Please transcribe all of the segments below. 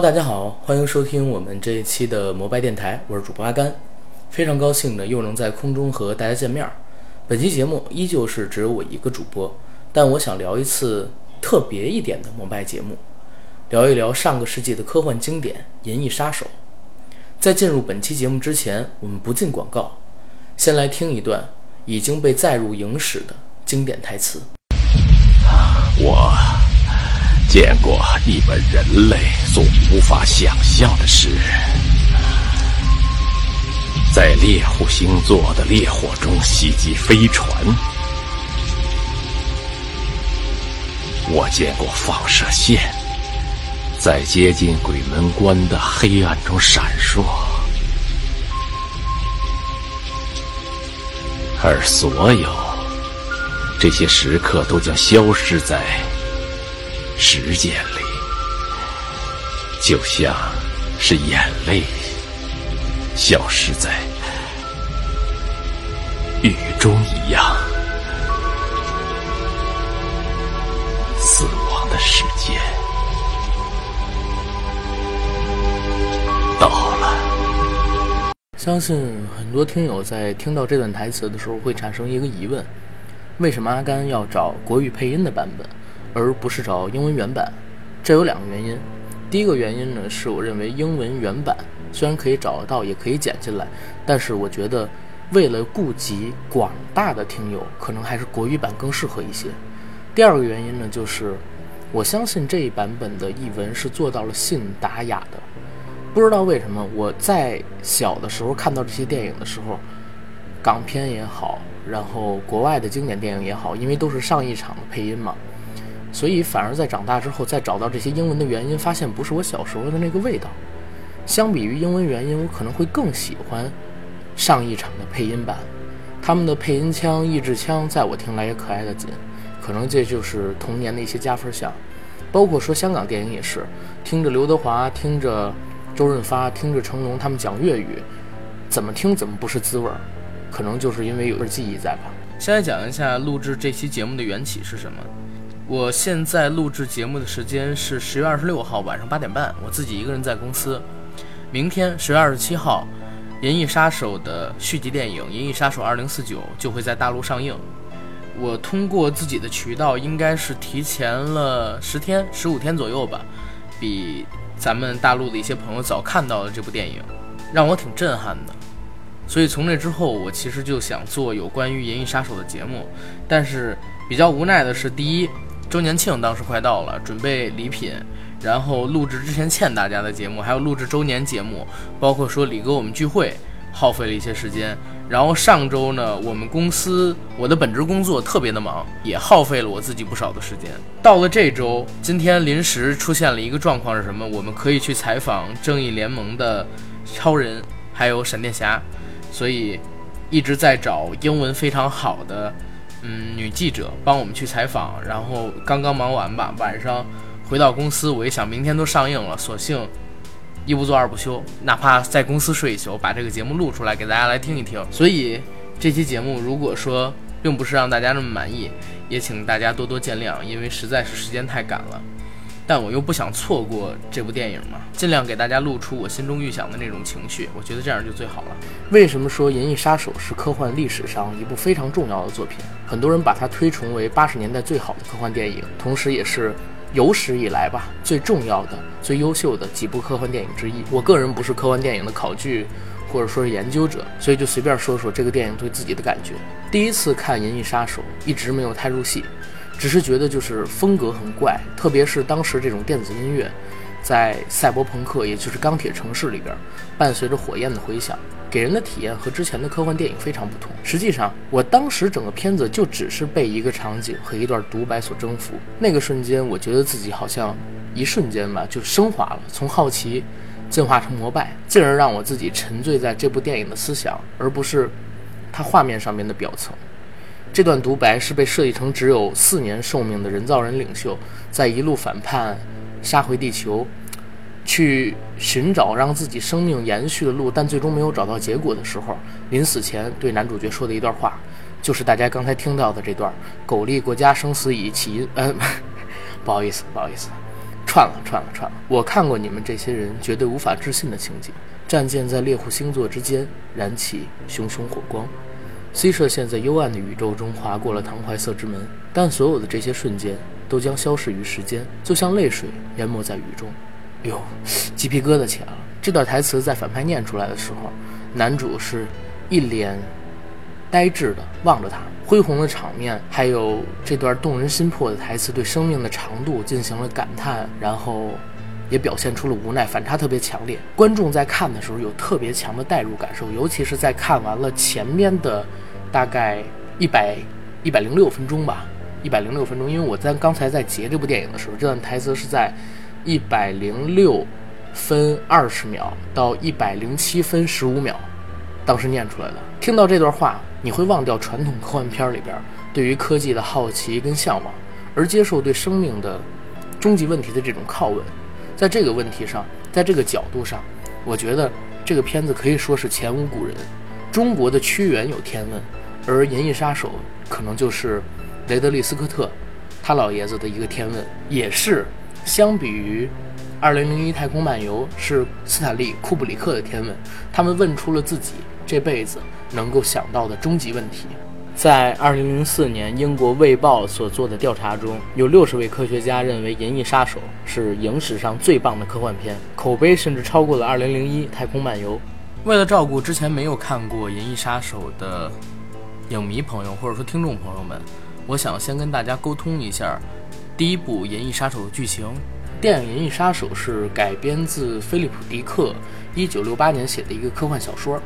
大家好，欢迎收听我们这一期的摩拜电台，我是主播阿甘，非常高兴的又能在空中和大家见面。本期节目依旧是只有我一个主播，但我想聊一次特别一点的摩拜节目，聊一聊上个世纪的科幻经典《银翼杀手》。在进入本期节目之前，我们不进广告，先来听一段已经被载入影史的经典台词。我见过你们人类所无法想象的事，在猎户星座的烈火中袭击飞船；我见过放射线。在接近鬼门关的黑暗中闪烁，而所有这些时刻都将消失在。时间里，就像是眼泪消失在雨中一样。死亡的时间到了。相信很多听友在听到这段台词的时候，会产生一个疑问：为什么阿甘要找国语配音的版本？而不是找英文原版，这有两个原因。第一个原因呢，是我认为英文原版虽然可以找得到，也可以剪进来，但是我觉得为了顾及广大的听友，可能还是国语版更适合一些。第二个原因呢，就是我相信这一版本的译文是做到了信达雅的。不知道为什么，我在小的时候看到这些电影的时候，港片也好，然后国外的经典电影也好，因为都是上一场的配音嘛。所以反而在长大之后再找到这些英文的原因，发现不是我小时候的那个味道。相比于英文原因，我可能会更喜欢上一场的配音版。他们的配音腔、译制腔，在我听来也可爱的紧。可能这就是童年的一些加分项。包括说香港电影也是，听着刘德华、听着周润发、听着成龙他们讲粤语，怎么听怎么不是滋味儿。可能就是因为有份记忆在吧。先来讲一下录制这期节目的缘起是什么。我现在录制节目的时间是十月二十六号晚上八点半，我自己一个人在公司。明天十月二十七号，《银翼杀手》的续集电影《银翼杀手二零四九》就会在大陆上映。我通过自己的渠道，应该是提前了十天、十五天左右吧，比咱们大陆的一些朋友早看到了这部电影，让我挺震撼的。所以从那之后，我其实就想做有关于《银翼杀手》的节目，但是比较无奈的是，第一。周年庆当时快到了，准备礼品，然后录制之前欠大家的节目，还有录制周年节目，包括说李哥我们聚会，耗费了一些时间。然后上周呢，我们公司我的本职工作特别的忙，也耗费了我自己不少的时间。到了这周，今天临时出现了一个状况是什么？我们可以去采访正义联盟的超人，还有闪电侠，所以一直在找英文非常好的。嗯，女记者帮我们去采访，然后刚刚忙完吧，晚上回到公司，我一想，明天都上映了，索性一不做二不休，哪怕在公司睡一宿，把这个节目录出来给大家来听一听。所以这期节目如果说并不是让大家那么满意，也请大家多多见谅，因为实在是时间太赶了。但我又不想错过这部电影嘛，尽量给大家露出我心中预想的那种情绪，我觉得这样就最好了。为什么说《银翼杀手》是科幻历史上一部非常重要的作品？很多人把它推崇为八十年代最好的科幻电影，同时也是有史以来吧最重要的、最优秀的几部科幻电影之一。我个人不是科幻电影的考据或者说是研究者，所以就随便说说这个电影对自己的感觉。第一次看《银翼杀手》，一直没有太入戏。只是觉得就是风格很怪，特别是当时这种电子音乐，在赛博朋克，也就是钢铁城市里边，伴随着火焰的回响，给人的体验和之前的科幻电影非常不同。实际上，我当时整个片子就只是被一个场景和一段独白所征服。那个瞬间，我觉得自己好像一瞬间吧就升华了，从好奇进化成膜拜，进而让我自己沉醉在这部电影的思想，而不是它画面上面的表层。这段独白是被设计成只有四年寿命的人造人领袖，在一路反叛、杀回地球，去寻找让自己生命延续的路，但最终没有找到结果的时候，临死前对男主角说的一段话，就是大家刚才听到的这段“苟利国家生死以，起因……”呃，不好意思，不好意思，串了串了串了！我看过你们这些人绝对无法置信的情景：战舰在猎户星座之间燃起熊熊火光，C 射线在幽暗的宇宙中划过了唐怀瑟之门，但所有的这些瞬间都将消逝于时间，就像泪水淹没在雨中。哟，鸡皮疙瘩起来了！这段台词在反派念出来的时候，男主是一脸呆滞的望着他。恢宏的场面，还有这段动人心魄的台词，对生命的长度进行了感叹，然后也表现出了无奈，反差特别强烈。观众在看的时候有特别强的代入感受，尤其是在看完了前面的大概一百一百零六分钟吧，一百零六分钟。因为我在刚才在截这部电影的时候，这段台词是在一百零六分二十秒到一百零七分十五秒，当时念出来的。听到这段话。你会忘掉传统科幻片里边对于科技的好奇跟向往，而接受对生命的终极问题的这种拷问。在这个问题上，在这个角度上，我觉得这个片子可以说是前无古人。中国的屈原有天问，而《银翼杀手》可能就是雷德利·斯科特他老爷子的一个天问，也是相比于《2001太空漫游》是斯坦利·库布里克的天问。他们问出了自己这辈子。能够想到的终极问题，在二零零四年英国《卫报》所做的调查中，有六十位科学家认为《银翼杀手》是影史上最棒的科幻片，口碑甚至超过了《二零零一太空漫游》。为了照顾之前没有看过《银翼杀手》的影迷朋友或者说听众朋友们，我想先跟大家沟通一下第一部《银翼杀手》的剧情。电影《银翼杀手》是改编自菲利普·迪克一九六八年写的一个科幻小说。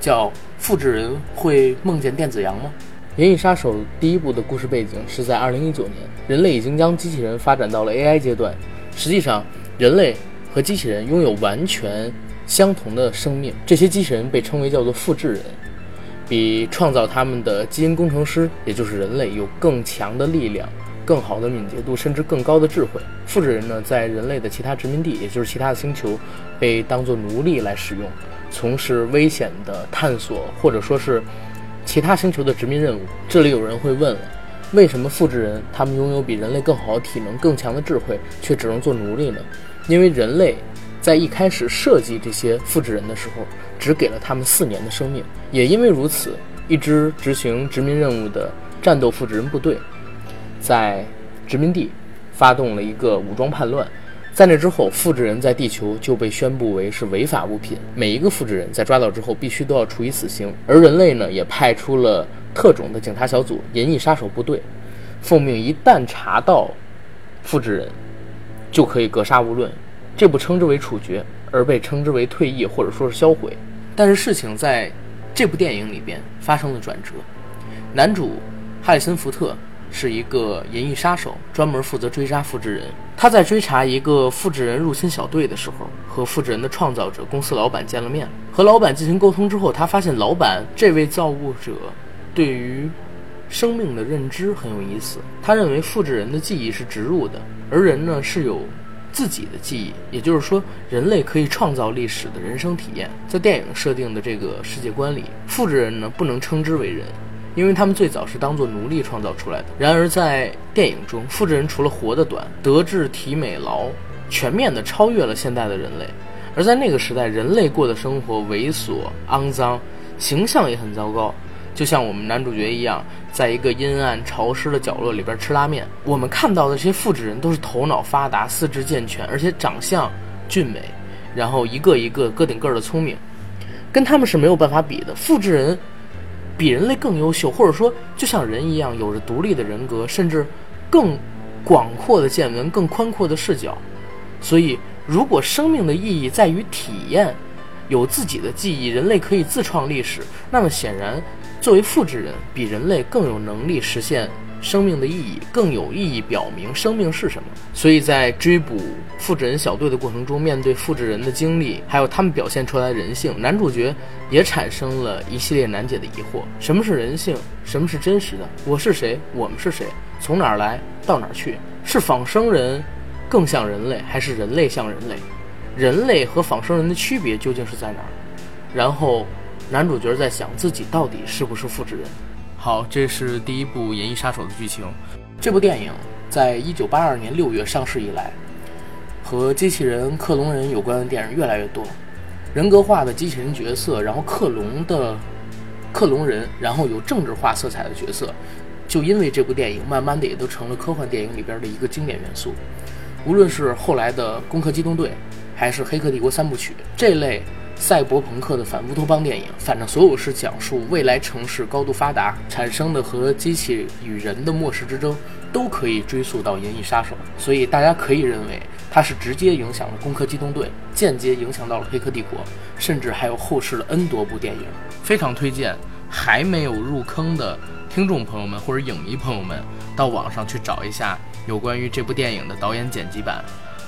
叫复制人会梦见电子羊吗？《银翼杀手》第一部的故事背景是在2019年，人类已经将机器人发展到了 AI 阶段。实际上，人类和机器人拥有完全相同的生命，这些机器人被称为叫做复制人，比创造他们的基因工程师，也就是人类，有更强的力量、更好的敏捷度，甚至更高的智慧。复制人呢，在人类的其他殖民地，也就是其他的星球，被当作奴隶来使用。从事危险的探索，或者说是其他星球的殖民任务。这里有人会问了：为什么复制人他们拥有比人类更好的体能、更强的智慧，却只能做奴隶呢？因为人类在一开始设计这些复制人的时候，只给了他们四年的生命。也因为如此，一支执行殖民任务的战斗复制人部队，在殖民地发动了一个武装叛乱。在那之后，复制人在地球就被宣布为是违法物品。每一个复制人在抓到之后，必须都要处以死刑。而人类呢，也派出了特种的警察小组——银翼杀手部队，奉命一旦查到复制人，就可以格杀勿论。这不称之为处决，而被称之为退役或者说是销毁。但是事情在这部电影里边发生了转折，男主哈里森·福特。是一个银翼杀手，专门负责追杀复制人。他在追查一个复制人入侵小队的时候，和复制人的创造者公司老板见了面。和老板进行沟通之后，他发现老板这位造物者对于生命的认知很有意思。他认为复制人的记忆是植入的，而人呢是有自己的记忆，也就是说，人类可以创造历史的人生体验。在电影设定的这个世界观里，复制人呢不能称之为人。因为他们最早是当做奴隶创造出来的。然而，在电影中，复制人除了活得短、德智体美劳全面的超越了现代的人类。而在那个时代，人类过的生活猥琐、肮脏，形象也很糟糕。就像我们男主角一样，在一个阴暗潮湿的角落里边吃拉面。我们看到的这些复制人都是头脑发达、四肢健全，而且长相俊美，然后一个一个个顶个的聪明，跟他们是没有办法比的。复制人。比人类更优秀，或者说就像人一样，有着独立的人格，甚至更广阔的见闻、更宽阔的视角。所以，如果生命的意义在于体验，有自己的记忆，人类可以自创历史，那么显然，作为复制人，比人类更有能力实现。生命的意义更有意义，表明生命是什么。所以在追捕复制人小队的过程中，面对复制人的经历，还有他们表现出来的人性，男主角也产生了一系列难解的疑惑：什么是人性？什么是真实的？我是谁？我们是谁？从哪儿来到哪儿去？是仿生人更像人类，还是人类像人类？人类和仿生人的区别究竟是在哪儿？然后，男主角在想自己到底是不是复制人？好，这是第一部《银翼杀手》的剧情。这部电影在一九八二年六月上市以来，和机器人、克隆人有关的电影越来越多，人格化的机器人角色，然后克隆的克隆人，然后有政治化色彩的角色，就因为这部电影，慢慢的也都成了科幻电影里边的一个经典元素。无论是后来的《攻壳机动队》，还是《黑客帝国》三部曲这类。赛博朋克的反乌托邦电影，反正所有是讲述未来城市高度发达产生的和机器与人的末世之争，都可以追溯到《银翼杀手》。所以大家可以认为，它是直接影响了《攻壳机动队》，间接影响到了《黑客帝国》，甚至还有后世的 N 多部电影。非常推荐还没有入坑的听众朋友们或者影迷朋友们，到网上去找一下有关于这部电影的导演剪辑版。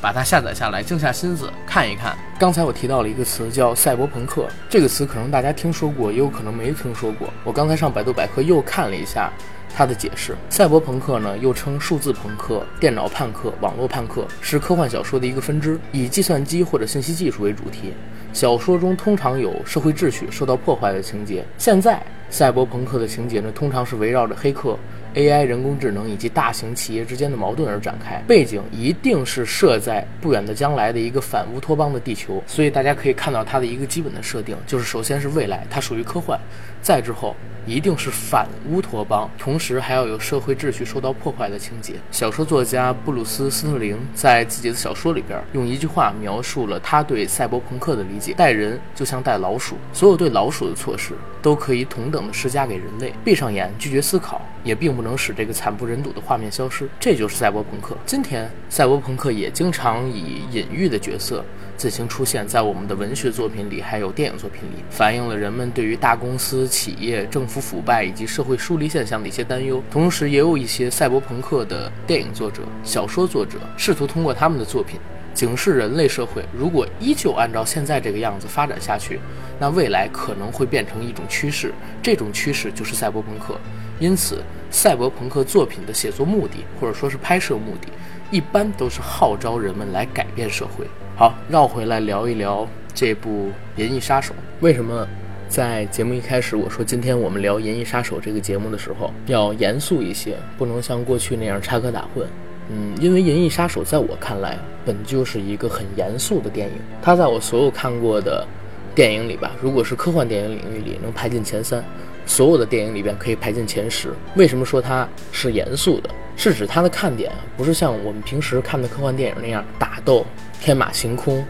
把它下载下来，静下心思看一看。刚才我提到了一个词叫赛博朋克，这个词可能大家听说过，也有可能没听说过。我刚才上百度百科又看了一下它的解释。赛博朋克呢，又称数字朋克、电脑叛客、网络叛客，是科幻小说的一个分支，以计算机或者信息技术为主题。小说中通常有社会秩序受到破坏的情节。现在赛博朋克的情节呢，通常是围绕着黑客。AI 人工智能以及大型企业之间的矛盾而展开，背景一定是设在不远的将来的一个反乌托邦的地球，所以大家可以看到它的一个基本的设定，就是首先是未来，它属于科幻，再之后。一定是反乌托邦，同时还要有社会秩序受到破坏的情节。小说作家布鲁斯·斯特林在自己的小说里边用一句话描述了他对赛博朋克的理解：带人就像带老鼠，所有对老鼠的措施都可以同等的施加给人类。闭上眼拒绝思考，也并不能使这个惨不忍睹的画面消失。这就是赛博朋克。今天，赛博朋克也经常以隐喻的角色。自行出现在我们的文学作品里，还有电影作品里，反映了人们对于大公司、企业、政府腐败以及社会疏离现象的一些担忧。同时，也有一些赛博朋克的电影作者、小说作者，试图通过他们的作品警示人类社会：如果依旧按照现在这个样子发展下去，那未来可能会变成一种趋势。这种趋势就是赛博朋克。因此，赛博朋克作品的写作目的，或者说是拍摄目的，一般都是号召人们来改变社会。好，绕回来聊一聊这部《银翼杀手》。为什么在节目一开始我说今天我们聊《银翼杀手》这个节目的时候要严肃一些，不能像过去那样插科打诨？嗯，因为《银翼杀手》在我看来本就是一个很严肃的电影。它在我所有看过的电影里吧，如果是科幻电影领域里能排进前三，所有的电影里边可以排进前十。为什么说它是严肃的？是指它的看点不是像我们平时看的科幻电影那样打斗。天马行空，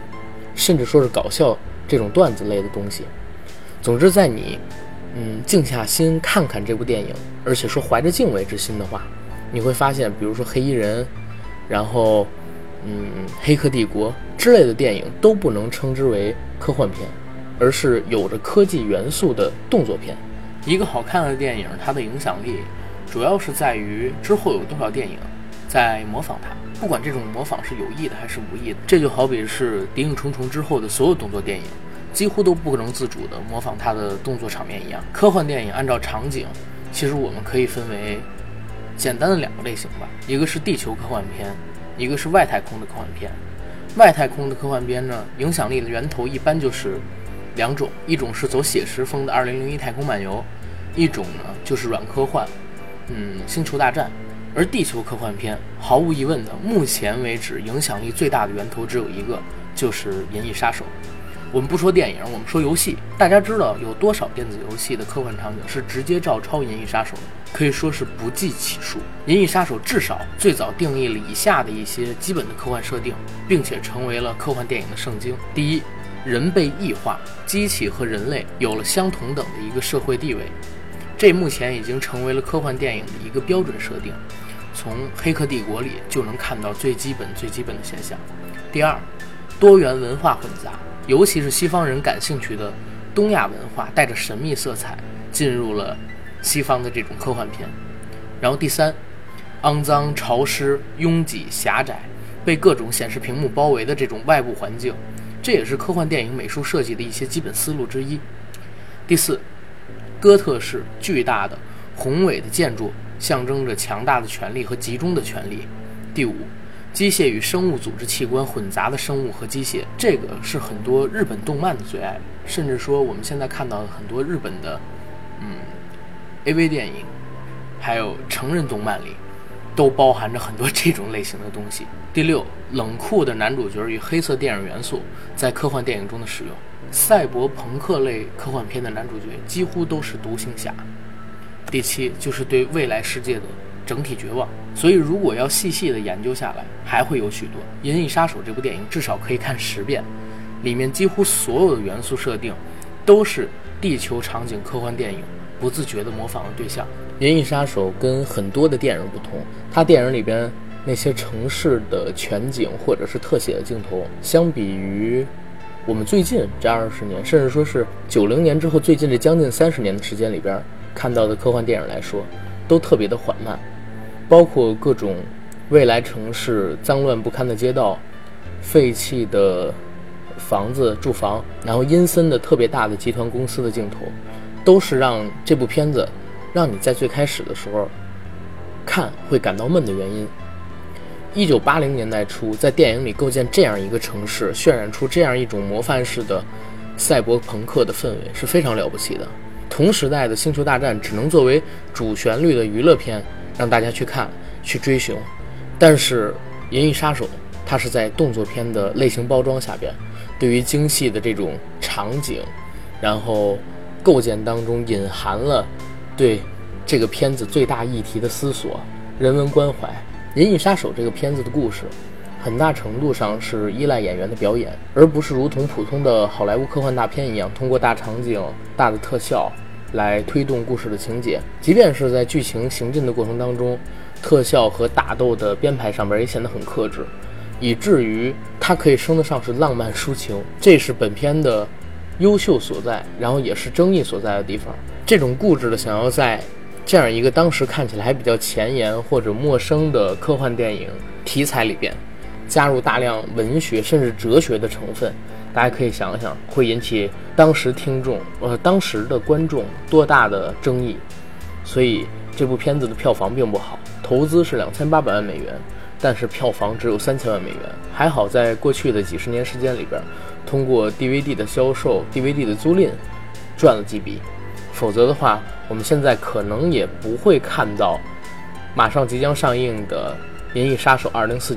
甚至说是搞笑这种段子类的东西。总之，在你嗯静下心看看这部电影，而且说怀着敬畏之心的话，你会发现，比如说《黑衣人》，然后嗯《黑客帝国》之类的电影都不能称之为科幻片，而是有着科技元素的动作片。一个好看的电影，它的影响力主要是在于之后有多少电影在模仿它。不管这种模仿是有意的还是无意的，这就好比是《谍影重重》之后的所有动作电影，几乎都不可能自主地模仿它的动作场面一样。科幻电影按照场景，其实我们可以分为简单的两个类型吧，一个是地球科幻片，一个是外太空的科幻片。外太空的科幻片呢，影响力的源头一般就是两种，一种是走写实风的《二零零一太空漫游》，一种呢就是软科幻，嗯，《星球大战》。而地球科幻片毫无疑问的，目前为止影响力最大的源头只有一个，就是《银翼杀手》。我们不说电影，我们说游戏。大家知道有多少电子游戏的科幻场景是直接照抄《银翼杀手》的？可以说是不计其数。《银翼杀手》至少最早定义了以下的一些基本的科幻设定，并且成为了科幻电影的圣经。第一，人被异化，机器和人类有了相同等的一个社会地位，这目前已经成为了科幻电影的一个标准设定。从《黑客帝国》里就能看到最基本、最基本的现象。第二，多元文化混杂，尤其是西方人感兴趣的东亚文化，带着神秘色彩进入了西方的这种科幻片。然后第三，肮脏、潮湿、拥挤、狭窄，被各种显示屏幕包围的这种外部环境，这也是科幻电影美术设计的一些基本思路之一。第四，哥特式、巨大的、宏伟的建筑。象征着强大的权力和集中的权力。第五，机械与生物组织器官混杂的生物和机械，这个是很多日本动漫的最爱，甚至说我们现在看到的很多日本的，嗯，AV 电影，还有成人动漫里，都包含着很多这种类型的东西。第六，冷酷的男主角与黑色电影元素在科幻电影中的使用。赛博朋克类科幻片的男主角几乎都是独行侠。第七，就是对未来世界的整体绝望。所以，如果要细细的研究下来，还会有许多。《银翼杀手》这部电影至少可以看十遍，里面几乎所有的元素设定都是地球场景科幻电影不自觉的模仿的对象。《银翼杀手》跟很多的电影不同，它电影里边那些城市的全景或者是特写的镜头，相比于我们最近这二十年，甚至说是九零年之后最近这将近三十年的时间里边看到的科幻电影来说，都特别的缓慢。包括各种未来城市脏乱不堪的街道、废弃的房子住房，然后阴森的特别大的集团公司的镜头，都是让这部片子。让你在最开始的时候看会感到闷的原因。一九八零年代初，在电影里构建这样一个城市，渲染出这样一种模范式的赛博朋克的氛围是非常了不起的。同时代的《星球大战》只能作为主旋律的娱乐片让大家去看、去追寻，但是《银翼杀手》它是在动作片的类型包装下边，对于精细的这种场景，然后构建当中隐含了。对这个片子最大议题的思索、人文关怀，《银翼杀手》这个片子的故事，很大程度上是依赖演员的表演，而不是如同普通的好莱坞科幻大片一样，通过大场景、大的特效来推动故事的情节。即便是在剧情行进的过程当中，特效和打斗的编排上边也显得很克制，以至于它可以称得上是浪漫抒情。这是本片的优秀所在，然后也是争议所在的地方。这种固执的想要在这样一个当时看起来还比较前沿或者陌生的科幻电影题材里边，加入大量文学甚至哲学的成分，大家可以想想，会引起当时听众呃当时的观众多大的争议。所以这部片子的票房并不好，投资是两千八百万美元，但是票房只有三千万美元。还好在过去的几十年时间里边，通过 DVD 的销售、DVD 的租赁，赚了几笔。否则的话，我们现在可能也不会看到马上即将上映的《银翼杀手2049》，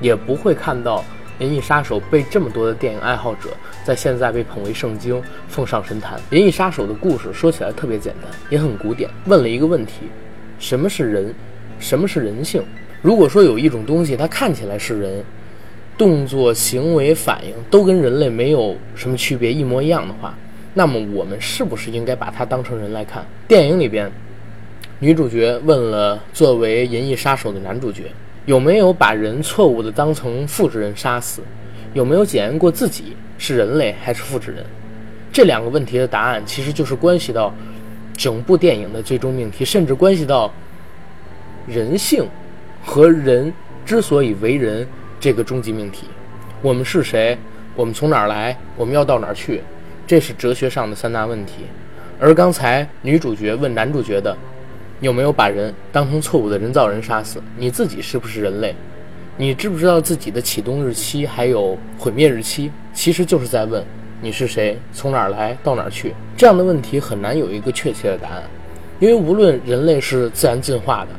也不会看到《银翼杀手》被这么多的电影爱好者在现在被捧为圣经，奉上神坛。《银翼杀手》的故事说起来特别简单，也很古典，问了一个问题：什么是人？什么是人性？如果说有一种东西，它看起来是人，动作、行为、反应都跟人类没有什么区别，一模一样的话。那么我们是不是应该把它当成人来看？电影里边，女主角问了作为银翼杀手的男主角，有没有把人错误的当成复制人杀死？有没有检验过自己是人类还是复制人？这两个问题的答案，其实就是关系到整部电影的最终命题，甚至关系到人性和人之所以为人这个终极命题。我们是谁？我们从哪儿来？我们要到哪儿去？这是哲学上的三大问题，而刚才女主角问男主角的，有没有把人当成错误的人造人杀死？你自己是不是人类？你知不知道自己的启动日期还有毁灭日期？其实就是在问你是谁，从哪儿来到哪儿去？这样的问题很难有一个确切的答案，因为无论人类是自然进化的，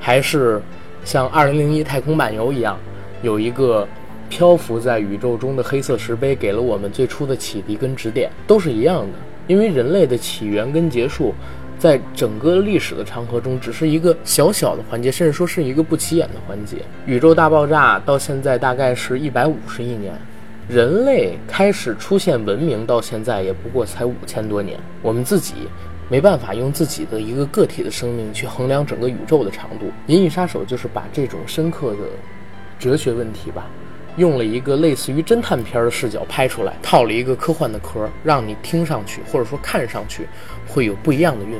还是像《二零零一太空漫游》一样，有一个。漂浮在宇宙中的黑色石碑给了我们最初的启迪跟指点，都是一样的。因为人类的起源跟结束，在整个历史的长河中，只是一个小小的环节，甚至说是一个不起眼的环节。宇宙大爆炸到现在大概是一百五十亿年，人类开始出现文明到现在也不过才五千多年。我们自己没办法用自己的一个个体的生命去衡量整个宇宙的长度。《银翼杀手》就是把这种深刻的哲学问题吧。用了一个类似于侦探片的视角拍出来，套了一个科幻的壳，让你听上去或者说看上去会有不一样的韵味。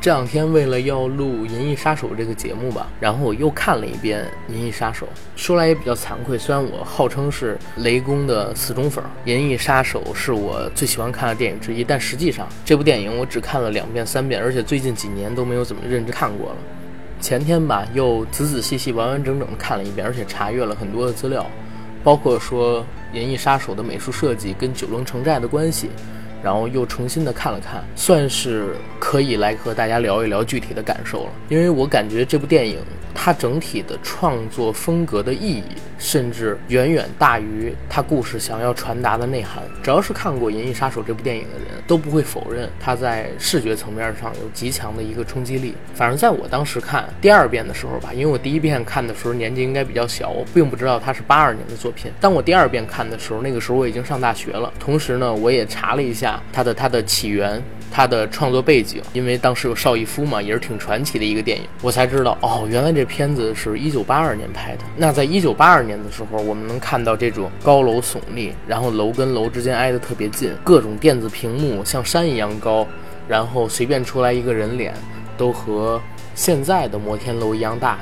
这两天为了要录《银翼杀手》这个节目吧，然后我又看了一遍《银翼杀手》，说来也比较惭愧，虽然我号称是雷公的死忠粉，《银翼杀手》是我最喜欢看的电影之一，但实际上这部电影我只看了两遍、三遍，而且最近几年都没有怎么认真看过了。前天吧，又仔仔细细、完完整整的看了一遍，而且查阅了很多的资料。包括说《银翼杀手》的美术设计跟九龙城寨的关系，然后又重新的看了看，算是可以来和大家聊一聊具体的感受了。因为我感觉这部电影它整体的创作风格的意义，甚至远远大于它故事想要传达的内涵。只要是看过《银翼杀手》这部电影的人，都不会否认它在视觉层面上有极强的一个冲击力。反正在我当时看第二遍的时候吧，因为我第一遍看的时候年纪应该比较小，我并不知道它是八二年的作品。当我第二遍看的时候，那个时候我已经上大学了。同时呢，我也查了一下它的它的起源。他的创作背景，因为当时有邵逸夫嘛，也是挺传奇的一个电影，我才知道哦，原来这片子是一九八二年拍的。那在一九八二年的时候，我们能看到这种高楼耸立，然后楼跟楼之间挨得特别近，各种电子屏幕像山一样高，然后随便出来一个人脸，都和现在的摩天楼一样大。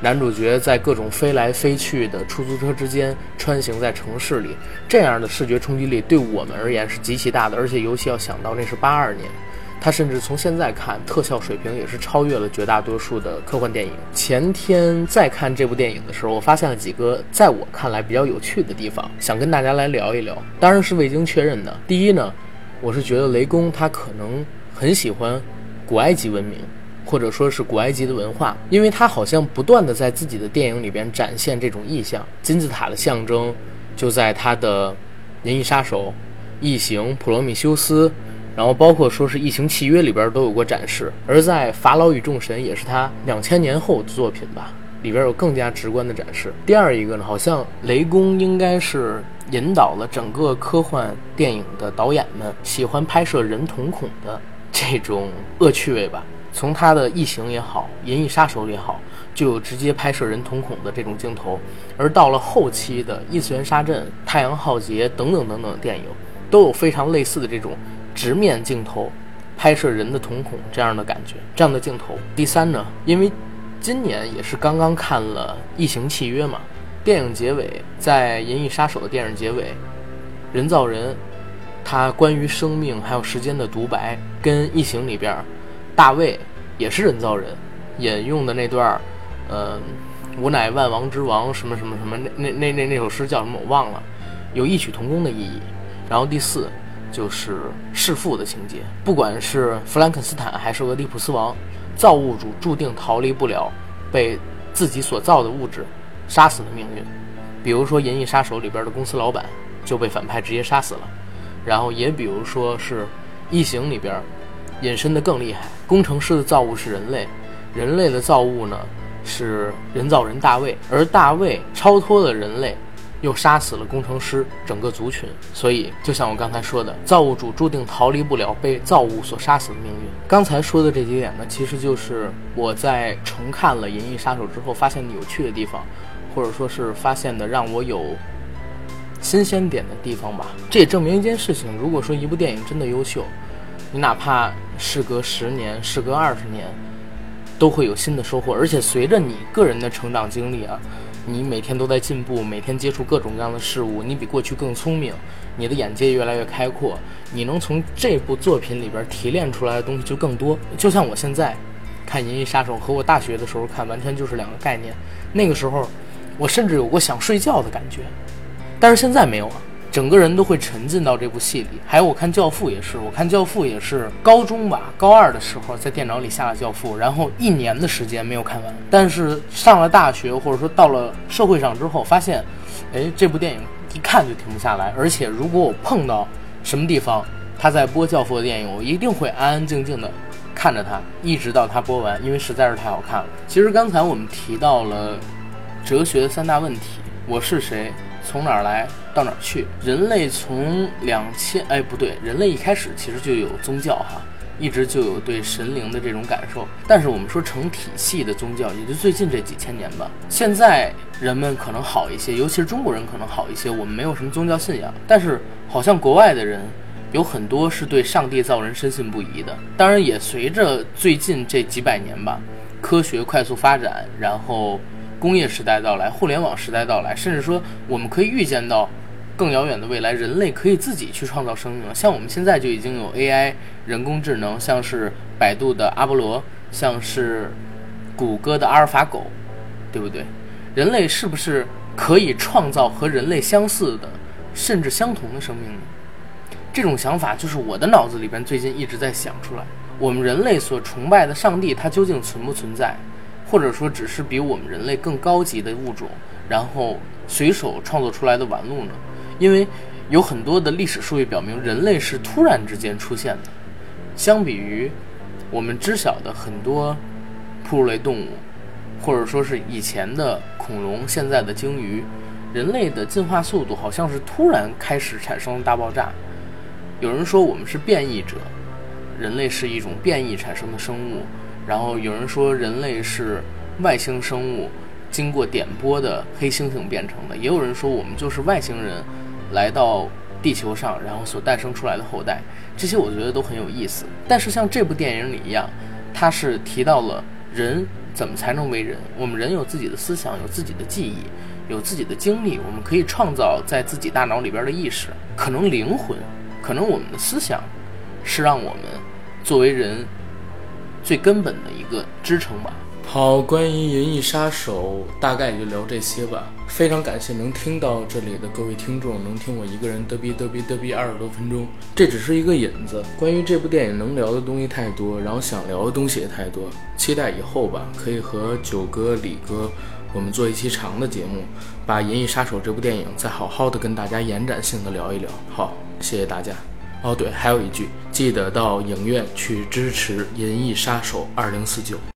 男主角在各种飞来飞去的出租车之间穿行在城市里，这样的视觉冲击力对我们而言是极其大的。而且尤其要想到那是八二年，他甚至从现在看特效水平也是超越了绝大多数的科幻电影。前天再看这部电影的时候，我发现了几个在我看来比较有趣的地方，想跟大家来聊一聊。当然是未经确认的。第一呢，我是觉得雷公他可能很喜欢古埃及文明。或者说是古埃及的文化，因为他好像不断的在自己的电影里边展现这种意象，金字塔的象征就在他的《银翼杀手》、《异形》、《普罗米修斯》，然后包括说是《异形契约》里边都有过展示，而在《法老与众神》也是他两千年后作品吧，里边有更加直观的展示。第二一个呢，好像雷公应该是引导了整个科幻电影的导演们喜欢拍摄人瞳孔的这种恶趣味吧。从他的异形也好，银翼杀手也好，就有直接拍摄人瞳孔的这种镜头，而到了后期的异次元杀阵、太阳浩劫等等等等电影，都有非常类似的这种直面镜头拍摄人的瞳孔这样的感觉，这样的镜头。第三呢，因为今年也是刚刚看了异形契约嘛，电影结尾在银翼杀手的电影结尾，人造人他关于生命还有时间的独白，跟异形里边。大卫也是人造人，引用的那段儿，呃，吾乃万王之王，什么什么什么，那那那那那首诗叫什么？我忘了，有异曲同工的意义。然后第四就是弑父的情节，不管是弗兰肯斯坦还是俄狄浦斯王，造物主注定逃离不了被自己所造的物质杀死的命运。比如说《银翼杀手》里边的公司老板就被反派直接杀死了，然后也比如说是《异形》里边。隐身的更厉害。工程师的造物是人类，人类的造物呢是人造人大卫，而大卫超脱了人类，又杀死了工程师整个族群。所以，就像我刚才说的，造物主注定逃离不了被造物所杀死的命运。刚才说的这几点呢，其实就是我在重看了《银翼杀手》之后发现的有趣的地方，或者说是发现的让我有新鲜点的地方吧。这也证明一件事情：如果说一部电影真的优秀，你哪怕事隔十年，事隔二十年，都会有新的收获。而且随着你个人的成长经历啊，你每天都在进步，每天接触各种各样的事物，你比过去更聪明，你的眼界越来越开阔，你能从这部作品里边提炼出来的东西就更多。就像我现在看《银翼杀手》和我大学的时候看完全就是两个概念。那个时候，我甚至有过想睡觉的感觉，但是现在没有了。整个人都会沉浸到这部戏里，还有我看《教父》也是，我看《教父》也是高中吧，高二的时候在电脑里下了《教父》，然后一年的时间没有看完。但是上了大学或者说到了社会上之后，发现，哎，这部电影一看就停不下来。而且如果我碰到什么地方他在播《教父》的电影，我一定会安安静静的看着他，一直到他播完，因为实在是太好看了。其实刚才我们提到了哲学的三大问题：我是谁？从哪儿来到哪儿去？人类从两千哎不对，人类一开始其实就有宗教哈，一直就有对神灵的这种感受。但是我们说成体系的宗教，也就最近这几千年吧。现在人们可能好一些，尤其是中国人可能好一些，我们没有什么宗教信仰。但是好像国外的人有很多是对上帝造人深信不疑的。当然也随着最近这几百年吧，科学快速发展，然后。工业时代到来，互联网时代到来，甚至说我们可以预见到更遥远的未来，人类可以自己去创造生命了。像我们现在就已经有 AI 人工智能，像是百度的阿波罗，像是谷歌的阿尔法狗，对不对？人类是不是可以创造和人类相似的，甚至相同的生命呢？这种想法就是我的脑子里边最近一直在想出来。我们人类所崇拜的上帝，它究竟存不存在？或者说只是比我们人类更高级的物种，然后随手创作出来的玩物呢？因为有很多的历史数据表明，人类是突然之间出现的。相比于我们知晓的很多哺乳类动物，或者说是以前的恐龙、现在的鲸鱼，人类的进化速度好像是突然开始产生了大爆炸。有人说我们是变异者，人类是一种变异产生的生物。然后有人说人类是外星生物，经过点播的黑猩猩变成的。也有人说我们就是外星人来到地球上，然后所诞生出来的后代。这些我觉得都很有意思。但是像这部电影里一样，它是提到了人怎么才能为人。我们人有自己的思想，有自己的记忆，有自己的经历，我们可以创造在自己大脑里边的意识。可能灵魂。可能我们的思想是让我们作为人最根本的一个支撑吧。好，关于《银翼杀手》大概也就聊这些吧。非常感谢能听到这里的各位听众，能听我一个人嘚逼嘚逼嘚逼二十多分钟，这只是一个引子。关于这部电影能聊的东西太多，然后想聊的东西也太多，期待以后吧，可以和九哥、李哥我们做一期长的节目，把《银翼杀手》这部电影再好好的跟大家延展性的聊一聊。好。谢谢大家。哦，对，还有一句，记得到影院去支持《银翼杀手二零四九》。